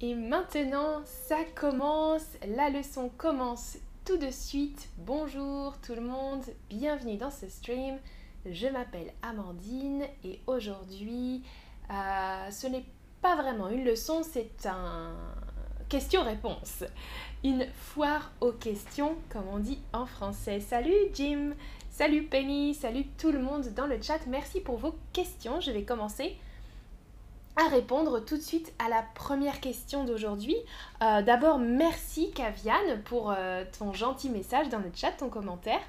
Et maintenant, ça commence, la leçon commence tout de suite. Bonjour tout le monde, bienvenue dans ce stream. Je m'appelle Amandine et aujourd'hui, euh, ce n'est pas vraiment une leçon, c'est un question-réponse. Une foire aux questions, comme on dit en français. Salut Jim, salut Penny, salut tout le monde dans le chat. Merci pour vos questions. Je vais commencer à répondre tout de suite à la première question d'aujourd'hui. Euh, d'abord, merci Kaviane pour euh, ton gentil message dans le chat, ton commentaire.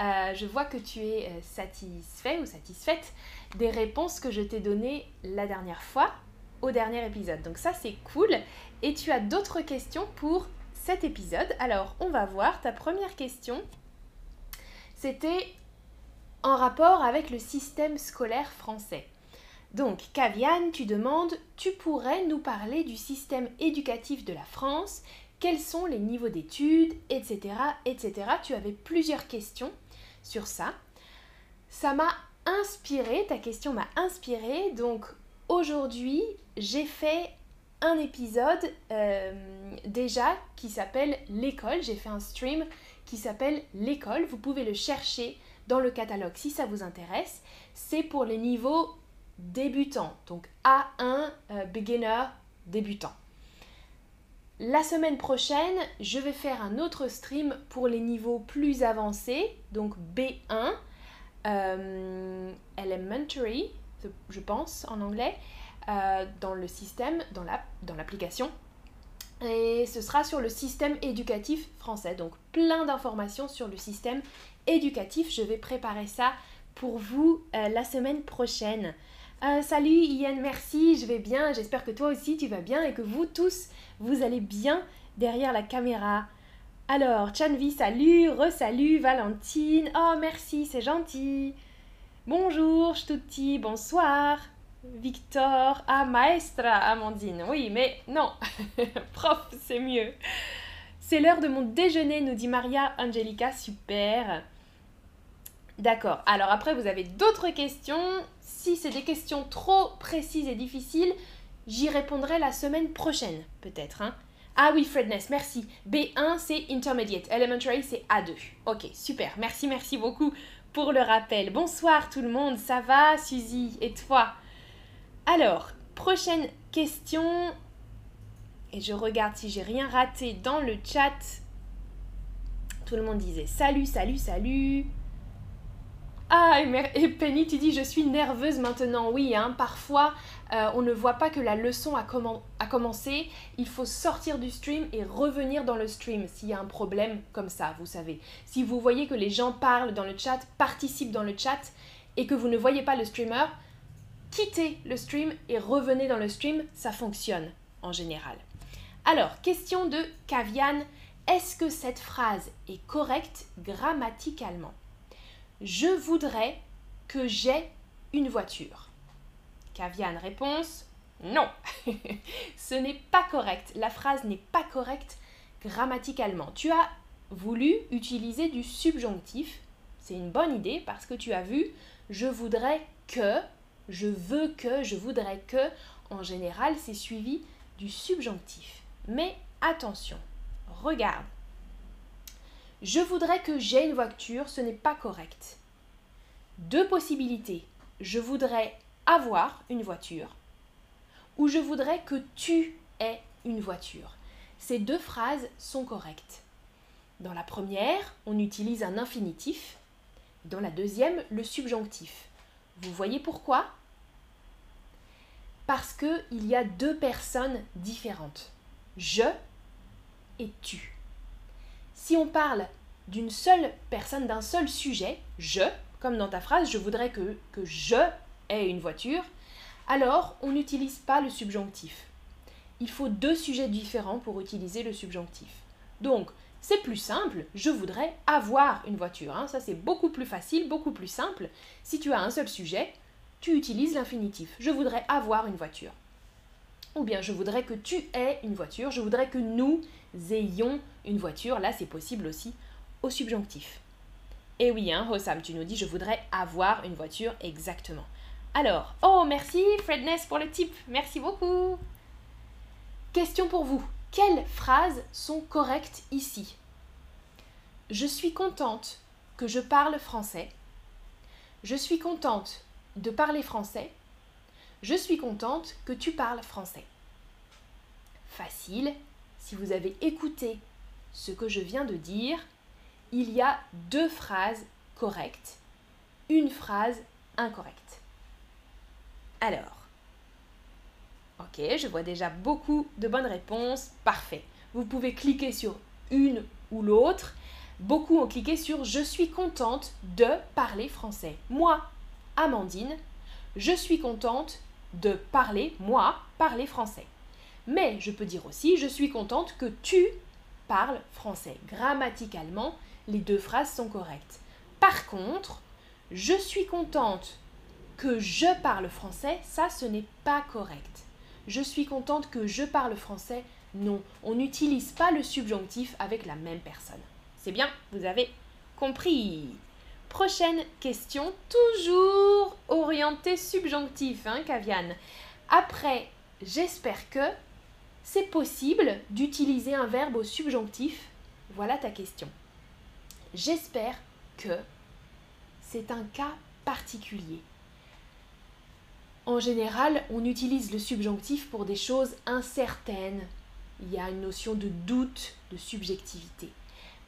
Euh, je vois que tu es satisfait ou satisfaite des réponses que je t'ai données la dernière fois au dernier épisode. Donc ça, c'est cool. Et tu as d'autres questions pour cet épisode. Alors, on va voir. Ta première question, c'était en rapport avec le système scolaire français. Donc, Kaviane, tu demandes, tu pourrais nous parler du système éducatif de la France Quels sont les niveaux d'études Etc. etc. Tu avais plusieurs questions sur ça. Ça m'a inspiré, ta question m'a inspiré. Donc, aujourd'hui, j'ai fait un épisode euh, déjà qui s'appelle L'école. J'ai fait un stream qui s'appelle L'école. Vous pouvez le chercher dans le catalogue si ça vous intéresse. C'est pour les niveaux débutant. Donc A1, euh, beginner, débutant. La semaine prochaine, je vais faire un autre stream pour les niveaux plus avancés, donc B1, euh, elementary, je pense en anglais, euh, dans le système, dans l'application. et ce sera sur le système éducatif français. Donc plein d'informations sur le système éducatif. Je vais préparer ça pour vous la semaine prochaine. Euh, salut Ian, merci, je vais bien. J'espère que toi aussi tu vas bien et que vous tous, vous allez bien derrière la caméra. Alors, Chanvi, salut, re-salut, Valentine. Oh, merci, c'est gentil. Bonjour, Stutti, bonsoir. Victor, ah, maestra, Amandine. Oui, mais non, prof, c'est mieux. C'est l'heure de mon déjeuner, nous dit Maria Angelica, super. D'accord, alors après vous avez d'autres questions. Si c'est des questions trop précises et difficiles, j'y répondrai la semaine prochaine, peut-être. Hein. Ah oui, Fredness, merci. B1, c'est Intermediate. Elementary, c'est A2. Ok, super. Merci, merci beaucoup pour le rappel. Bonsoir tout le monde, ça va, Suzy Et toi? Alors, prochaine question. Et je regarde si j'ai rien raté dans le chat. Tout le monde disait salut, salut, salut. Ah, et Penny, tu dis je suis nerveuse maintenant. Oui, hein, parfois euh, on ne voit pas que la leçon a, commencé. Il faut sortir du stream et revenir dans le stream s'il y a un problème comme ça, vous savez. Si vous voyez que les gens parlent dans le chat, participent dans le chat et que vous ne voyez pas le streamer, quittez le stream et revenez dans le stream, ça fonctionne en général. Alors, question de Kavian. Est-ce que cette phrase est correcte grammaticalement? Je voudrais que j'ai une voiture. Kaviane réponse Non, ce n'est pas correct. La phrase n'est pas correcte grammaticalement. Tu as voulu utiliser du subjonctif. C'est une bonne idée parce que tu as vu je voudrais que, je veux que, je voudrais que. En général, c'est suivi du subjonctif. Mais attention, regarde je voudrais que j'ai une voiture, ce n'est pas correct. Deux possibilités. Je voudrais avoir une voiture ou je voudrais que tu aies une voiture. Ces deux phrases sont correctes. Dans la première, on utilise un infinitif. Dans la deuxième, le subjonctif. Vous voyez pourquoi? Parce qu'il y a deux personnes différentes. Je et tu. Si on parle d'une seule personne, d'un seul sujet, je, comme dans ta phrase, je voudrais que, je ai une voiture, alors on n'utilise pas le subjonctif. Il faut deux sujets différents pour utiliser le subjonctif. Donc, c'est plus simple, je voudrais avoir une voiture. Hein. Ça, c'est beaucoup plus facile, beaucoup plus simple. Si tu as un seul sujet, tu utilises l'infinitif. Je voudrais avoir une voiture. Ou bien, je voudrais que tu aies une voiture. Je voudrais que nous ayons une voiture. Là, c'est possible aussi au subjonctif. Et oui, hein, Hossam, tu nous dis je voudrais avoir une voiture exactement. Alors, oh merci Fredness pour le tip, merci beaucoup. question pour vous. Quelles phrases sont correctes ici? Je suis contente que je parle français. Je suis contente de parler français. Je suis contente que tu parles français. Facile, si vous avez écouté ce que je viens de dire, il y a deux phrases correctes, une phrase incorrecte. Alors, ok, je vois déjà beaucoup de bonnes réponses, parfait. Vous pouvez cliquer sur une ou l'autre. Beaucoup ont cliqué sur Je suis contente de parler français. Moi, Amandine, je suis contente de parler, moi, parler français. Mais je peux dire aussi Je suis contente que tu parles français. Grammaticalement, les deux phrases sont correctes. Par contre, je suis contente que je parle français, ça ce n'est pas correct. Je suis contente que je parle français, non. On n'utilise pas le subjonctif avec la même personne. C'est bien, vous avez compris. Prochaine question, toujours orientée subjonctif, hein, Kaviane. Après, j'espère que, c'est possible d'utiliser un verbe au subjonctif Voilà ta question. J'espère que c'est un cas particulier. En général, on utilise le subjonctif pour des choses incertaines. Il y a une notion de doute, de subjectivité.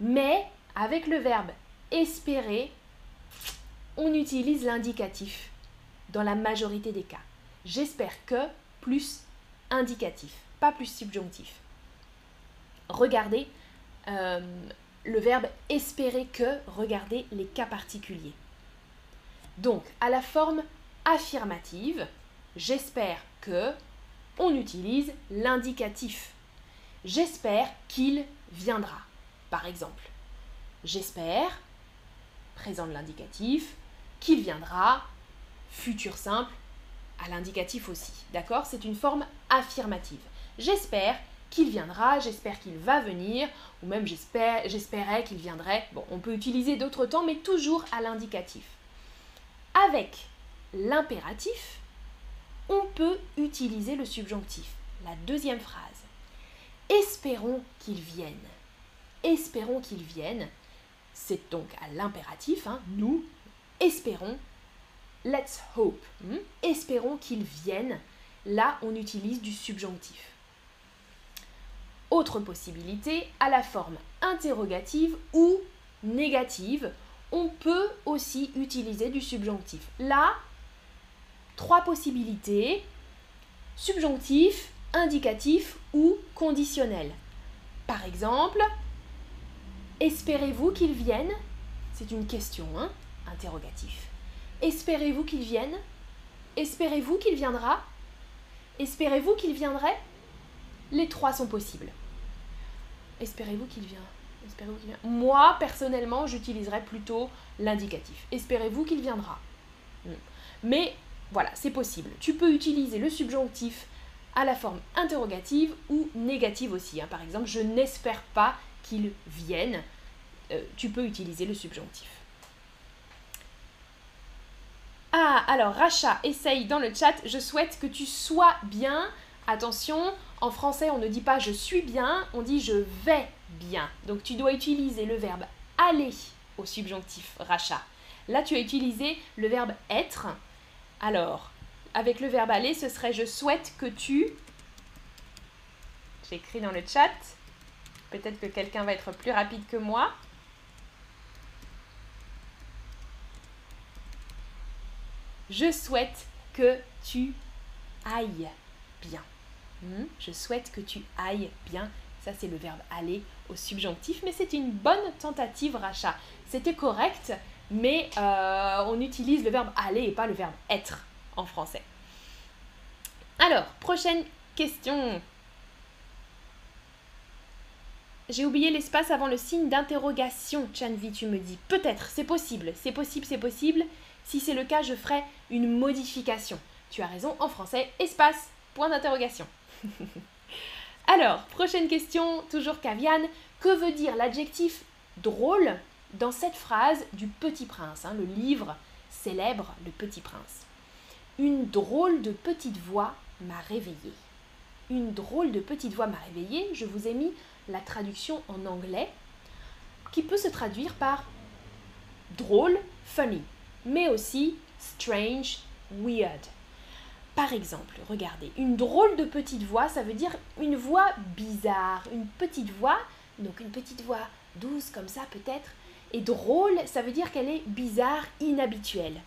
Mais avec le verbe espérer, on utilise l'indicatif dans la majorité des cas. J'espère que plus indicatif, pas plus subjonctif. Regardez euh, le verbe espérer que, regardez les cas particuliers. Donc, à la forme affirmative, j'espère que, on utilise l'indicatif. J'espère qu'il viendra. Par exemple, j'espère, présent de l'indicatif, qu'il viendra, futur simple, à l'indicatif aussi. D'accord? C'est une forme affirmative. J'espère qu'il viendra, j'espère qu'il va venir, ou même j'espérais qu'il viendrait. Bon, on peut utiliser d'autres temps, mais toujours à l'indicatif. Avec l'impératif, on peut utiliser le subjonctif. La deuxième phrase. Espérons qu'il vienne. Espérons qu'il vienne. C'est donc à l'impératif, hein, nous espérons. Let's hope. Hmm, espérons qu'il vienne. Là, on utilise du subjonctif. Autre possibilité, à la forme interrogative ou négative, on peut aussi utiliser du subjonctif. Là, trois possibilités, subjonctif, indicatif ou conditionnel. Par exemple, espérez-vous qu'il vienne C'est une question, hein Interrogatif. Espérez-vous qu'il vienne Espérez-vous qu'il viendra Espérez-vous qu'il viendrait? Les trois sont possibles. Espérez-vous qu'il vient Moi, personnellement, j'utiliserais plutôt l'indicatif. Espérez-vous qu'il viendra hmm. Mais voilà, c'est possible. Tu peux utiliser le subjonctif à la forme interrogative ou négative aussi. Hein. Par exemple, je n'espère pas qu'il vienne. Euh, tu peux utiliser le subjonctif. Ah, alors Racha essaye dans le chat, je souhaite que tu sois bien. Attention, en français on ne dit pas je suis bien, on dit je vais bien. Donc tu dois utiliser le verbe aller au subjonctif Racha. Là tu as utilisé le verbe être alors, avec le verbe aller, ce serait je souhaite que tu. J'écris dans le chat. Peut-être que quelqu'un va être plus rapide que moi. Je souhaite que tu ailles bien. Hmm? Je souhaite que tu ailles bien. Ça, c'est le verbe aller au subjonctif, mais c'est une bonne tentative, Racha. C'était correct, mais euh, on utilise le verbe aller et pas le verbe être en français. Alors, prochaine question. J'ai oublié l'espace avant le signe d'interrogation, Chanvi, tu me dis. Peut-être, c'est possible, c'est possible, c'est possible. Si c'est le cas, je ferai une modification. Tu as raison, en français, espace, point d'interrogation. Alors, prochaine question, toujours Kaviane. Que veut dire l'adjectif drôle dans cette phrase du Petit Prince, hein, le livre célèbre Le Petit Prince? Une drôle de petite voix m'a réveillée. une drôle de petite voix m'a réveillée, je vous ai mis la traduction en anglais qui peut se traduire par drôle, funny, mais aussi strange, weird. Par exemple, regardez, une drôle de petite voix, ça veut dire une voix bizarre, une petite voix, donc une petite voix douce comme ça peut-être, et drôle, ça veut dire qu'elle est bizarre, inhabituelle.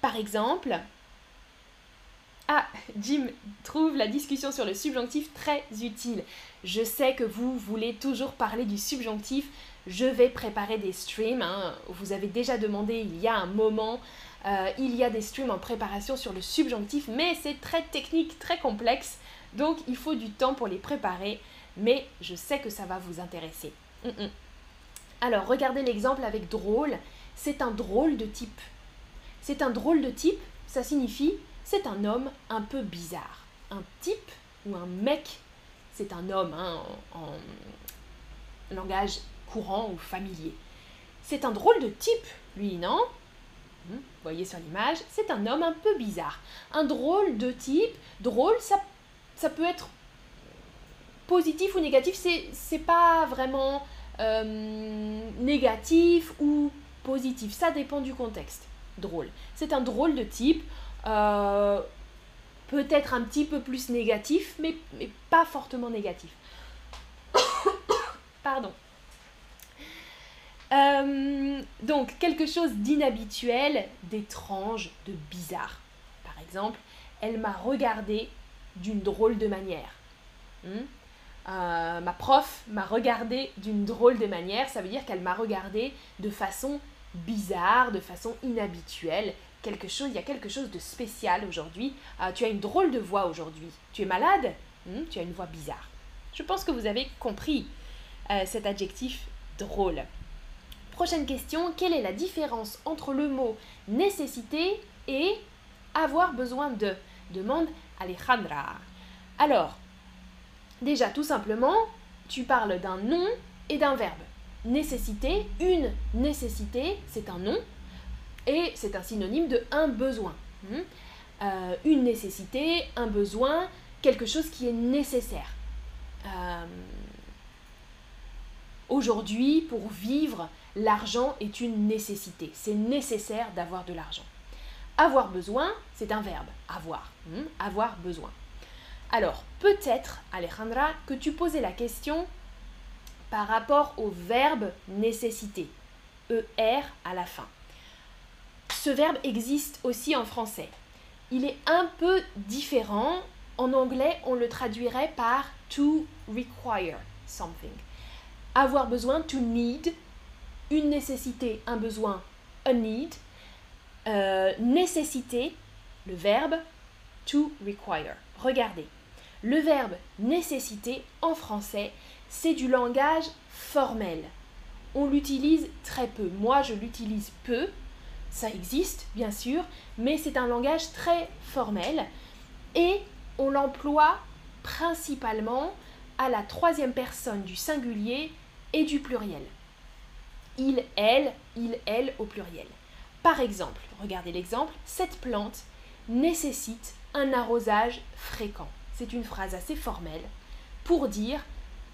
Par exemple, ah, Jim trouve la discussion sur le subjonctif très utile. Je sais que vous voulez toujours parler du subjonctif. Je vais préparer des streams. Hein. Vous avez déjà demandé il y a un moment. Euh, il y a des streams en préparation sur le subjonctif, mais c'est très technique, très complexe. Donc il faut du temps pour les préparer. Mais je sais que ça va vous intéresser. Mm, mm. Alors regardez l'exemple avec drôle. C'est un drôle de type. C'est un drôle de type, ça signifie c'est un homme un peu bizarre. Un type ou un mec, c'est un homme hein, en, langage courant ou familier. C'est un drôle de type, lui, non? Vous voyez sur l'image, c'est un homme un peu bizarre. Un drôle de type, drôle, ça, peut être positif ou négatif, c'est pas vraiment euh, négatif ou positif, ça dépend du contexte. Drôle. C'est un drôle de type, euh, peut-être un petit peu plus négatif, mais pas fortement négatif. Pardon. Euh, donc, quelque chose d'inhabituel, d'étrange, de bizarre. Par exemple, elle m'a regardé d'une drôle de manière. Hmm? Euh, ma prof m'a regardé d'une drôle de manière, ça veut dire qu'elle m'a regardé de façon bizarre, de façon inhabituelle, quelque chose, il y a quelque chose de spécial aujourd'hui. Ah, tu as une drôle de voix aujourd'hui. Tu es malade? Hmm, Tu as une voix bizarre. Je pense que vous avez compris euh, cet adjectif drôle. Prochaine question, quelle est la différence entre le mot nécessité et avoir besoin de demande Alejandra. Alors, déjà tout simplement, tu parles d'un nom et d'un verbe. Nécessité, une nécessité, c'est un nom et c'est un synonyme de un besoin. Hmm? Euh, une nécessité, un besoin, quelque chose qui est nécessaire. Euh, aujourd'hui, pour vivre, l'argent est une nécessité. C'est nécessaire d'avoir de l'argent. Avoir besoin, c'est un verbe. Avoir. Hmm? Avoir besoin. Alors, peut-être, Alejandra, que tu posais la question par rapport au verbe nécessité. ER à la fin ce verbe existe aussi en français. Il est un peu différent. En anglais, on le traduirait par to require something. Avoir besoin, to need. Une nécessité, un besoin, a need. Euh, nécessité, le verbe to require. Regardez. Le verbe nécessité en français, c'est du langage formel. On l'utilise très peu. Moi, je l'utilise peu ça existe, bien sûr, mais c'est un langage très formel et on l'emploie principalement à la troisième personne du singulier et du pluriel. Il, elle, il, elle au pluriel. Par exemple, regardez l'exemple, cette plante nécessite un arrosage fréquent. C'est une phrase assez formelle pour dire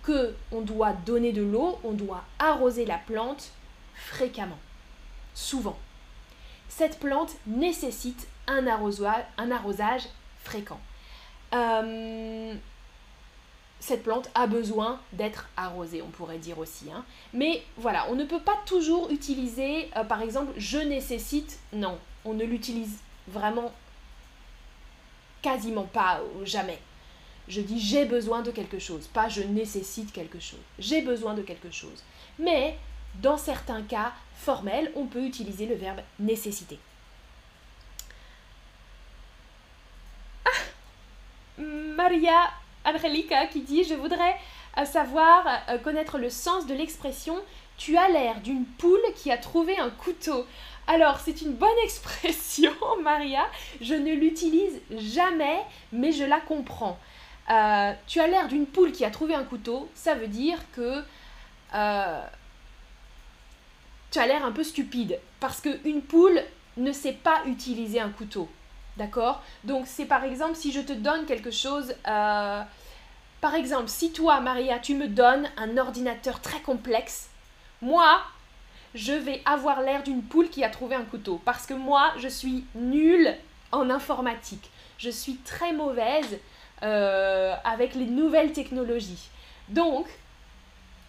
que on doit donner de l'eau, on doit arroser la plante fréquemment, souvent cette plante nécessite un arrosage, fréquent. Euh, cette plante a besoin d'être arrosée, on pourrait dire aussi. Hein. Mais voilà, on ne peut pas toujours utiliser, euh, par exemple, je nécessite, non, on ne l'utilise vraiment quasiment pas, ou jamais. Je dis j'ai besoin de quelque chose, pas je nécessite quelque chose. J'ai besoin de quelque chose. Mais dans certains cas formels, on peut utiliser le verbe nécessiter. Ah Maria Angelica qui dit Je voudrais euh, savoir, euh, connaître le sens de l'expression Tu as l'air d'une poule qui a trouvé un couteau. Alors, c'est une bonne expression, Maria. Je ne l'utilise jamais, mais je la comprends. Euh, tu as l'air d'une poule qui a trouvé un couteau. Ça veut dire que tu as l'air un peu stupide parce qu'une poule ne sait pas utiliser un couteau. D'accord? Donc c'est par exemple si je te donne quelque chose, euh, par exemple si toi Maria tu me donnes un ordinateur très complexe, moi je vais avoir l'air d'une poule qui a trouvé un couteau parce que moi je suis nulle en informatique. Je suis très mauvaise euh, avec les nouvelles technologies. Donc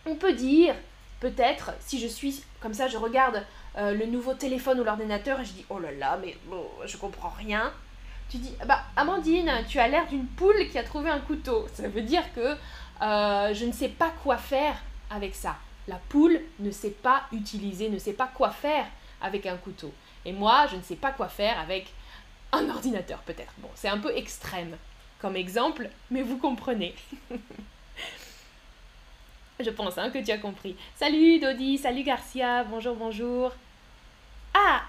on peut dire peut-être si je suis comme ça je regarde euh, le nouveau téléphone ou l'ordinateur et je dis oh là là mais je comprends rien. Tu dis bah Amandine tu as l'air d'une poule qui a trouvé un couteau. Ça veut dire que euh, je ne sais pas quoi faire avec ça. La poule ne sait pas utiliser ne sait pas quoi faire avec un couteau. Et moi je ne sais pas quoi faire avec un ordinateur peut-être. Bon c'est un peu extrême comme exemple mais vous comprenez. Je pense hein, que tu as compris. Salut Dodi, salut Garcia, bonjour, bonjour.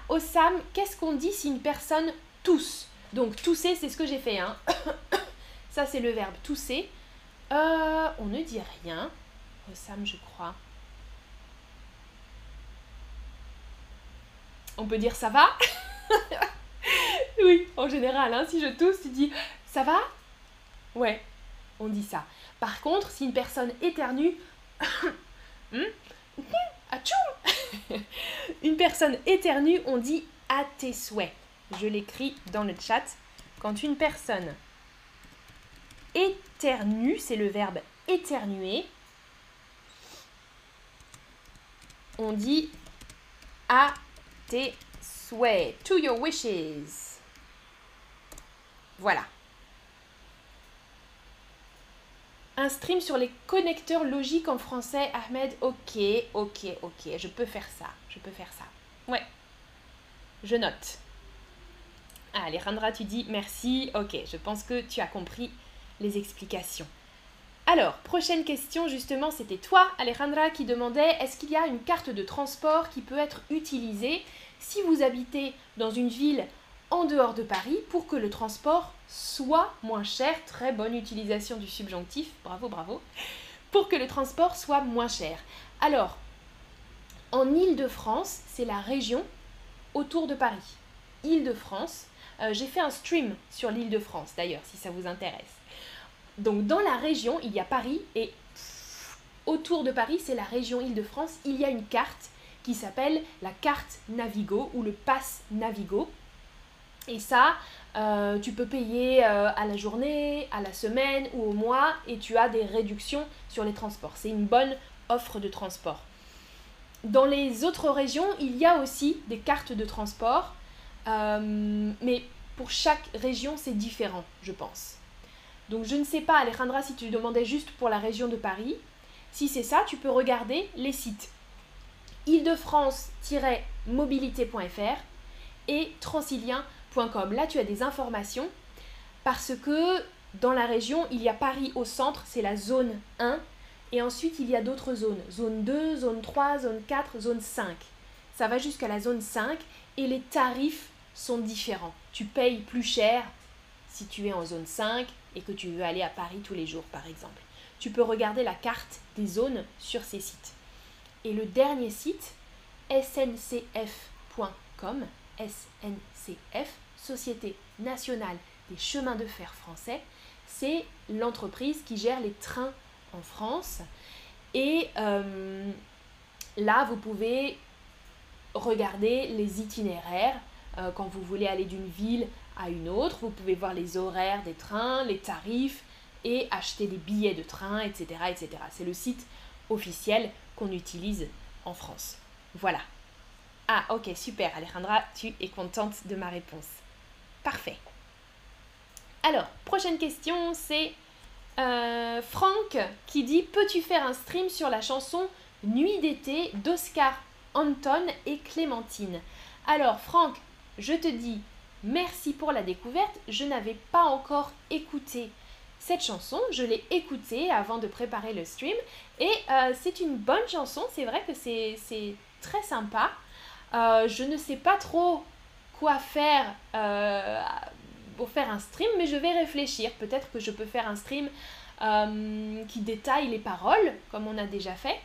Osam, qu'est-ce qu'on dit si une personne tousse? Donc tousser, c'est ce que j'ai fait. Hein. Ça, c'est le verbe tousser. Euh, on ne dit rien. Osam, je crois. On peut dire ça va? Oui, en général, hein, si je tousse, tu dis ça va? Ouais, on dit ça. Par contre, si une personne éternue, hmm, Une personne éternue, on dit à tes souhaits. Je l'écris dans le chat. Quand une personne éternue, c'est le verbe éternuer, on dit à tes souhaits. To your wishes. Voilà. Un stream sur les connecteurs logiques en français, Ahmed. Ok, ok, ok. Je peux faire ça. Je peux faire ça. Ouais. Je note. Alejandra, tu dis merci. Ok, je pense que tu as compris les explications. Alors, prochaine question, justement, c'était toi, Alejandra, qui demandait est-ce qu'il y a une carte de transport qui peut être utilisée si vous habitez dans une ville en dehors de Paris pour que le transport soit moins cher. Très bonne utilisation du subjonctif, bravo, bravo. Pour que le transport soit moins cher. Alors, en Île-de-France, c'est la région autour de Paris. Île-de-France. Euh, j'ai fait un stream sur l'Île-de-France d'ailleurs, si ça vous intéresse. Donc dans la région, il y a Paris et autour de Paris, c'est la région Île-de-France. Il y a une carte qui s'appelle la carte Navigo ou le pass Navigo. Et ça, euh, tu peux payer euh, à la journée, à la semaine ou au mois et tu as des réductions sur les transports. C'est une bonne offre de transport. Dans les autres régions, il y a aussi des cartes de transport, euh, mais pour chaque région, c'est différent, je pense. Donc je ne sais pas, Alejandra, si tu demandais juste pour la région de Paris. Si c'est ça, tu peux regarder les sites île-de-france-mobilité.fr et transilien.fr Là, tu as des informations parce que dans la région, il y a Paris au centre, c'est la zone 1. Et ensuite, il y a d'autres zones. Zone 2, zone 3, zone 4, zone 5. Ça va jusqu'à la zone 5 et les tarifs sont différents. Tu payes plus cher si tu es en zone 5 et que tu veux aller à Paris tous les jours, par exemple. Tu peux regarder la carte des zones sur ces sites. Et le dernier site, sncf.com, SNCF, Société nationale des chemins de fer français, c'est l'entreprise qui gère les trains en France. Et euh, là, vous pouvez regarder les itinéraires euh, quand vous voulez aller d'une ville à une autre. Vous pouvez voir les horaires des trains, les tarifs et acheter des billets de train, etc. etc. C'est le site officiel qu'on utilise en France. Voilà. Ah ok, super Alejandra, tu es contente de ma réponse. Parfait. Alors, prochaine question, c'est euh, Franck qui dit Peux-tu faire un stream sur la chanson Nuit d'été d'Oscar Anton et Clémentine? Alors, Franck, je te dis merci pour la découverte. Je n'avais pas encore écouté cette chanson. Je l'ai écoutée avant de préparer le stream. Et euh, c'est une bonne chanson. C'est vrai que c'est très sympa. Euh, je ne sais pas trop quoi faire euh, pour faire un stream, mais je vais réfléchir. Peut-être que je peux faire un stream euh, qui détaille les paroles, comme on a déjà fait.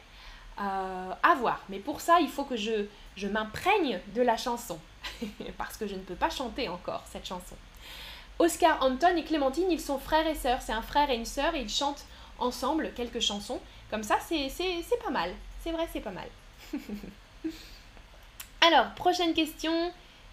Euh, à voir. Mais pour ça, il faut que je, je m'imprègne de la chanson. Parce que je ne peux pas chanter encore cette chanson. Oscar, Anton et Clémentine, ils sont frères et sœurs. C'est un frère et une sœur et ils chantent ensemble quelques chansons. Comme ça, c'est pas mal. C'est vrai, c'est pas mal. Alors, prochaine question.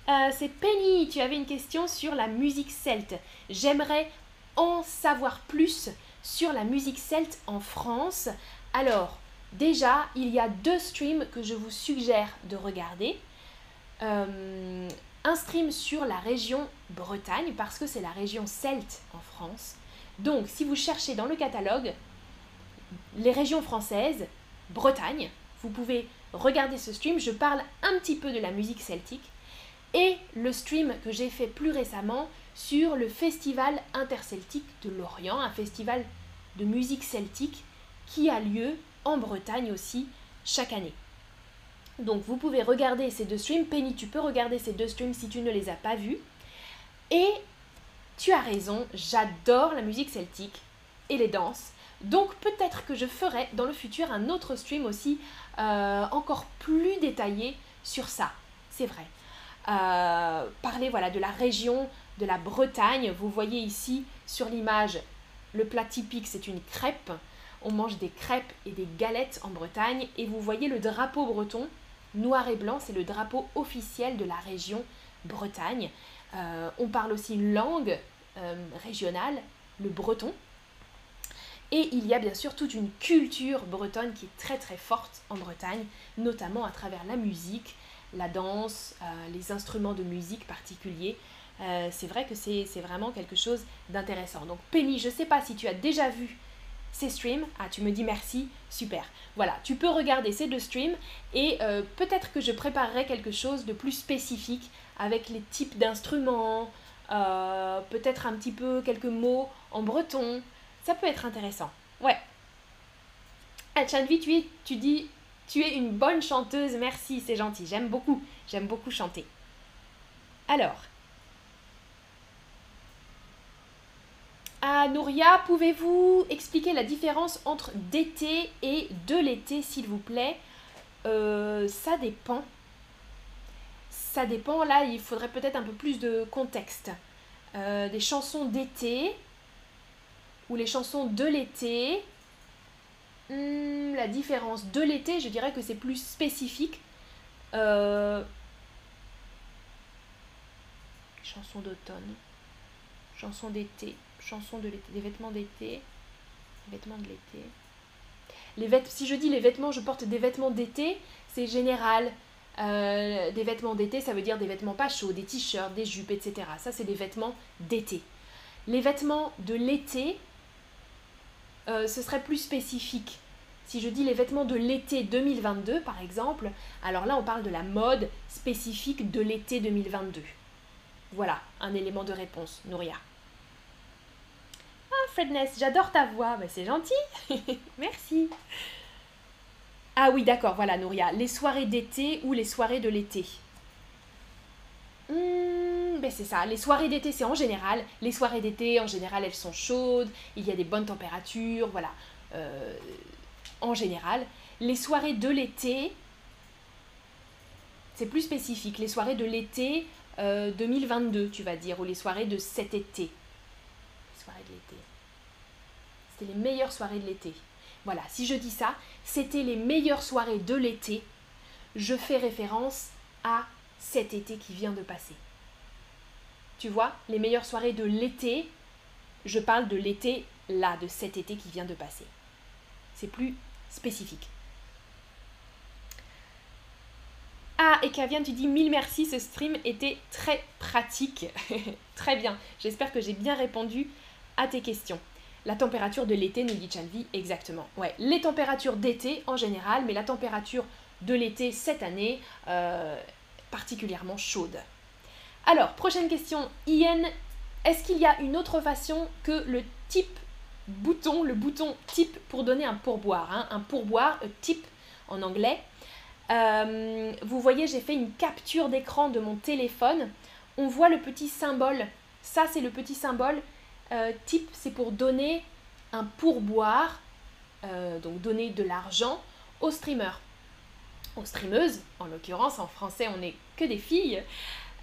Euh, c'est Penny, tu avais une question sur la musique celte. J'aimerais en savoir plus sur la musique celte en France. Alors, déjà, il y a deux streams que je vous suggère de regarder. Euh, un stream sur la région Bretagne, parce que c'est la région celte en France. Donc, si vous cherchez dans le catalogue les régions françaises, Bretagne, vous pouvez regarder ce stream. Je parle un petit peu de la musique celtique. Et le stream que j'ai fait plus récemment sur le Festival interceltique de Lorient, un festival de musique celtique qui a lieu en Bretagne aussi chaque année. Donc vous pouvez regarder ces deux streams. Penny, tu peux regarder ces deux streams si tu ne les as pas vus. Et tu as raison, j'adore la musique celtique et les danses. Donc peut-être que je ferai dans le futur un autre stream aussi euh, encore plus détaillé sur ça. C'est vrai. Euh, parler voilà, de la région de la Bretagne. Vous voyez ici sur l'image le plat typique, c'est une crêpe. On mange des crêpes et des galettes en Bretagne. Et vous voyez le drapeau breton Noir et blanc, c'est le drapeau officiel de la région Bretagne. Euh, on parle aussi une langue euh, régionale, le breton. Et il y a bien sûr toute une culture bretonne qui est très très forte en Bretagne, notamment à travers la musique, la danse, euh, les instruments de musique particuliers. c'est vrai que c'est vraiment quelque chose d'intéressant. Donc Penny, je ne sais pas si tu as déjà vu ces streams. Ah, tu me dis merci, super. Voilà, tu peux regarder ces deux streams et euh, peut-être que je préparerai quelque chose de plus spécifique avec les types d'instruments, euh, peut-être un petit peu quelques mots en breton. Ça peut être intéressant. Ouais. Ah, Chanvi, tu, tu dis, tu es une bonne chanteuse, merci, c'est gentil, j'aime beaucoup, j'aime beaucoup chanter. Alors, Ah, Nouria, pouvez-vous expliquer la différence entre d'été et de l'été, s'il vous plaît? Euh, Ça dépend. Ça dépend, là, il faudrait peut-être un peu plus de contexte. Euh, des chansons d'été ou les chansons de l'été. Hmm, la différence de l'été, je dirais que c'est plus spécifique. Euh, chansons d'automne, chansons d'été chanson de l'été, des vêtements d'été, vêtements de l'été. Si je dis les vêtements, je porte des vêtements d'été, c'est général. Euh, des vêtements d'été, ça veut dire des vêtements pas chauds, des t-shirts, des jupes, etc. Ça, c'est des vêtements d'été. Les vêtements de l'été, euh, ce serait plus spécifique. Si je dis les vêtements de l'été 2022, par exemple, alors là, on parle de la mode spécifique de l'été 2022. Voilà, un élément de réponse, Nouria. Fredness, j'adore ta voix. mais c'est gentil. Merci. Ah oui, d'accord, voilà, Nouria. Les soirées d'été ou les soirées de l'été hmm, ben c'est ça, les soirées d'été c'est en général. Les soirées d'été en général elles sont chaudes, il y a des bonnes températures, voilà. Euh, en général. Les soirées de l'été, c'est plus spécifique. Les soirées de l'été 2022, euh, tu vas dire, ou les soirées de cet été. Les soirées de l'été. C'était les meilleures soirées de l'été. Voilà, si je dis ça, c'était les meilleures soirées de l'été. Je fais référence à cet été qui vient de passer. Tu vois, les meilleures soirées de l'été, je parle de l'été là, de cet été qui vient de passer. C'est plus spécifique. Ah, et Kavian, tu dis mille merci, ce stream était très pratique. très bien, j'espère que j'ai bien répondu à tes questions. La température de l'été, nous dit Chanvi, exactement. Ouais, les températures d'été en général, mais la température de l'été cette année, euh, particulièrement chaude. Alors, prochaine question. Ian, est-ce qu'il y a une autre façon que le type bouton, le bouton type pour donner un pourboire hein, Un pourboire, type en anglais? Euh, vous voyez, j'ai fait une capture d'écran de mon téléphone. On voit le petit symbole. Ça, c'est le petit symbole euh, type, c'est pour donner un pourboire, euh, donc donner de l'argent aux streamers, aux streameuses, en l'occurrence en français on n'est que des filles.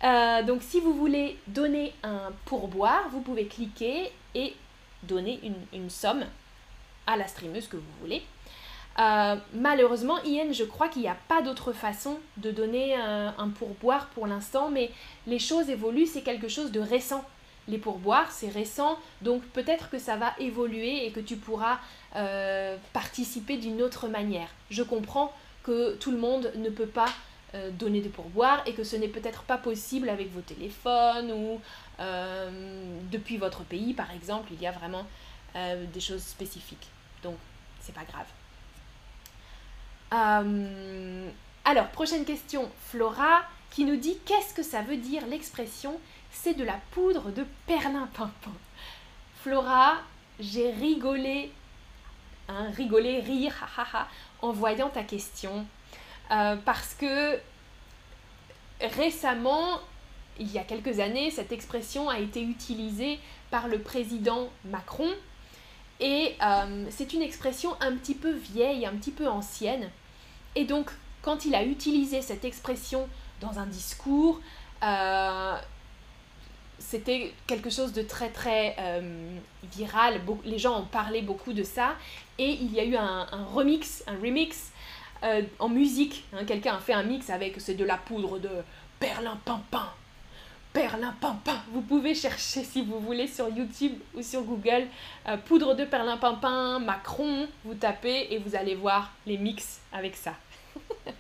Euh, donc si vous voulez donner un pourboire, vous pouvez cliquer et donner une, somme à la streameuse que vous voulez. Euh, malheureusement, Ian, je crois qu'il n'y a pas d'autre façon de donner un pourboire pour l'instant, mais les choses évoluent, c'est quelque chose de récent les pourboires, c'est récent, donc peut-être que ça va évoluer et que tu pourras euh, participer d'une autre manière. Je comprends que tout le monde ne peut pas euh, donner des pourboires et que ce n'est peut-être pas possible avec vos téléphones ou euh, depuis votre pays, par exemple, il y a vraiment des choses spécifiques. Donc, c'est pas grave. alors, prochaine question, Flora qui nous dit qu'est-ce que ça veut dire l'expression c'est de la poudre de perlimpinpin? Flora, j'ai rigolé, hein, rigolé, rire, ha, en voyant ta question. Euh, parce que récemment, il y a quelques années, cette expression a été utilisée par le président Macron. Et euh, c'est une expression un petit peu vieille, un petit peu ancienne. Et donc, quand il a utilisé cette expression dans un discours, euh, c'était quelque chose de très très euh, viral. les gens ont parlé beaucoup de ça. Et il y a eu un, remix, un remix euh, en musique. Hein. Quelqu'un a fait un mix avec c'est de la poudre de perlimpinpin. Perlimpinpin. Vous pouvez chercher si vous voulez sur YouTube ou sur Google euh, poudre de perlimpinpin, Macron. Vous tapez et vous allez voir les mix avec ça.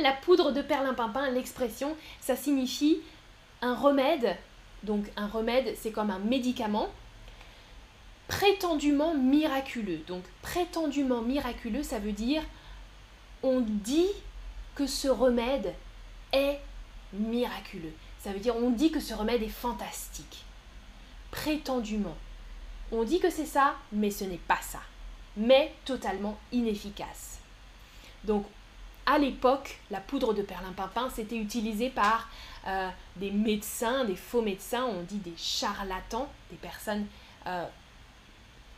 la poudre de perlimpinpin, l'expression, ça signifie remède, donc un remède c'est comme un médicament, prétendument miraculeux. Donc prétendument miraculeux, ça veut dire on dit que ce remède est miraculeux. Ça veut dire on dit que ce remède est fantastique. Prétendument. On dit que c'est ça, mais ce n'est pas ça. Mais totalement inefficace. Donc à l'époque, la poudre de perlimpinpin, c'était utilisé par euh, des médecins, des faux médecins, on dit des charlatans, des personnes euh,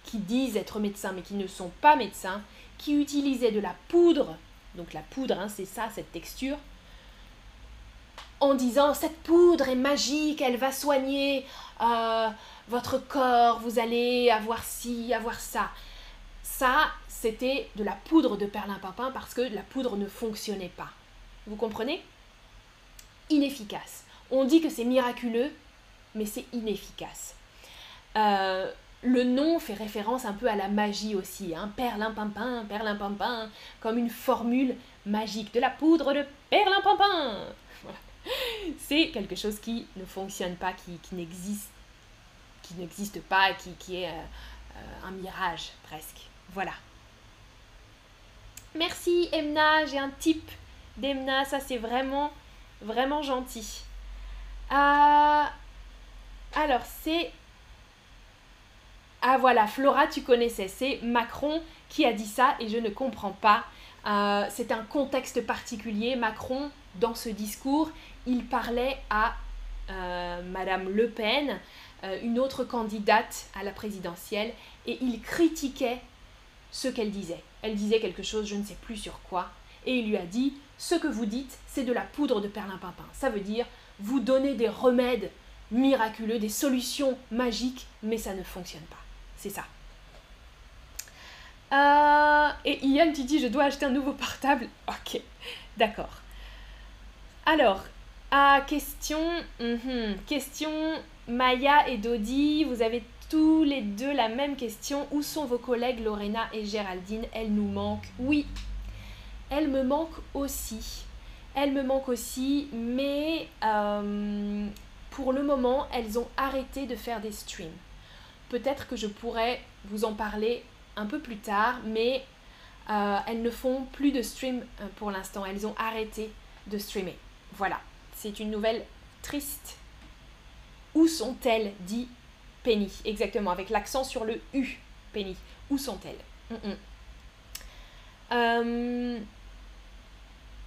qui disent être médecins mais qui ne sont pas médecins, qui utilisaient de la poudre, donc la poudre, hein, c'est ça, cette texture, en disant cette poudre est magique, elle va soigner euh, votre corps, vous allez avoir ci, avoir ça. Ça, c'était de la poudre de perlimpinpin parce que la poudre ne fonctionnait pas. Vous comprenez? Inefficace. On dit que c'est miraculeux, mais c'est inefficace. Euh, le nom fait référence un peu à la magie aussi, hein. perlimpinpin, perlimpinpin, comme une formule magique de la poudre de perlimpinpin. C'est quelque chose qui ne fonctionne pas, qui, n'existe qui n'existe pas, qui, qui est euh, euh, un mirage presque. Voilà. Merci Emna, j'ai un tip d'Emna, ça c'est vraiment, vraiment gentil. Euh, alors c'est... Ah voilà, Flora, tu connaissais, c'est Macron qui a dit ça et je ne comprends pas. Euh, c'est un contexte particulier. Macron, dans ce discours, il parlait à euh, Madame Le Pen, une autre candidate à la présidentielle, et il critiquait ce qu'elle disait. Elle disait quelque chose, je ne sais plus sur quoi, et il lui a dit Ce que vous dites, c'est de la poudre de perlimpinpin. Ça veut dire vous donnez des remèdes miraculeux, des solutions magiques, mais ça ne fonctionne pas. C'est ça. Euh, et Ian, tu dis Je dois acheter un nouveau portable. Ok, d'accord. Alors, à question, mhm, question Maya et Dodi, vous avez tous les deux la même question. Où sont vos collègues Lorena et Géraldine? Elles nous manquent. Oui, elles me manquent aussi. Elles me manquent aussi, mais euh, pour le moment, elles ont arrêté de faire des streams. Peut-être que je pourrais vous en parler un peu plus tard, mais euh, elles ne font plus de stream euh, pour l'instant. Elles ont arrêté de streamer. Voilà, c'est une nouvelle triste. Où sont-elles? dit Penny, exactement, avec l'accent sur le U. Penny. Où sont-elles? Mm, mm.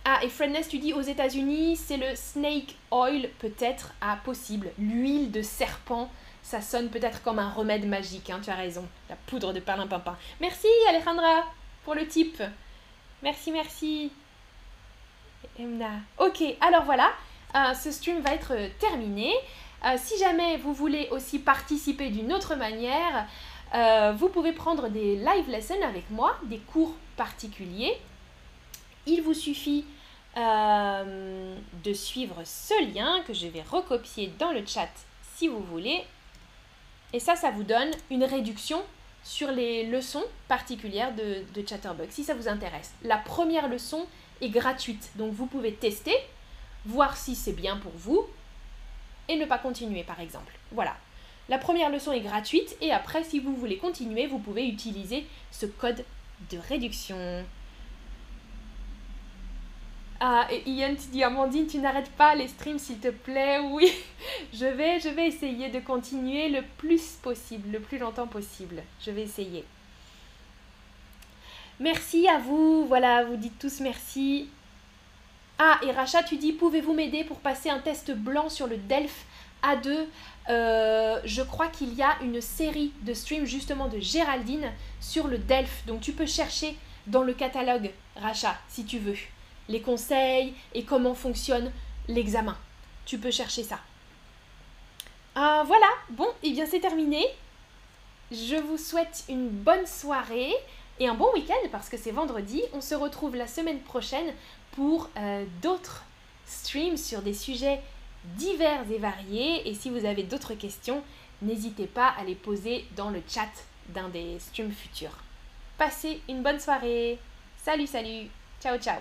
Ah, et Fredness, tu dis aux États-Unis, c'est le snake oil, peut-être. Ah, possible. L'huile de serpent, ça sonne peut-être comme un remède magique, hein, tu as raison. La poudre de perlimpinpin. Merci, Alejandra, pour le type. Merci, merci. Emna. Ok, alors voilà. euh, ce stream va être terminé. Euh, si jamais vous voulez aussi participer d'une autre manière, euh, vous pouvez prendre des live lessons avec moi, des cours particuliers. Il vous suffit de suivre ce lien que je vais recopier dans le chat si vous voulez. Et ça, ça vous donne une réduction sur les leçons particulières de, de Chatterbug, si ça vous intéresse. La première leçon est gratuite, donc vous pouvez tester, voir si c'est bien pour vous, et ne pas continuer par exemple. Voilà. La première leçon est gratuite, et après, si vous voulez continuer, vous pouvez utiliser ce code de réduction. Ah, et Ian, tu dis Amandine, tu n'arrêtes pas les streams s'il te plaît. Oui, je vais, je vais essayer de continuer le plus possible, le plus longtemps possible. Je vais essayer. Merci à vous. Voilà, vous dites tous merci. Ah, et Racha, tu dis, pouvez-vous m'aider pour passer un test blanc sur le Delph A2 euh, Je crois qu'il y a une série de streams justement de Géraldine sur le Delph. Donc tu peux chercher dans le catalogue, Racha, si tu veux les conseils et comment fonctionne l'examen. Tu peux chercher ça. Euh, voilà, bon, et eh bien c'est terminé. Je vous souhaite une bonne soirée et un bon week-end parce que c'est vendredi. On se retrouve la semaine prochaine pour euh, d'autres streams sur des sujets divers et variés. Et si vous avez d'autres questions, n'hésitez pas à les poser dans le chat d'un des streams futurs. Passez une bonne soirée. Salut, salut. Ciao, ciao.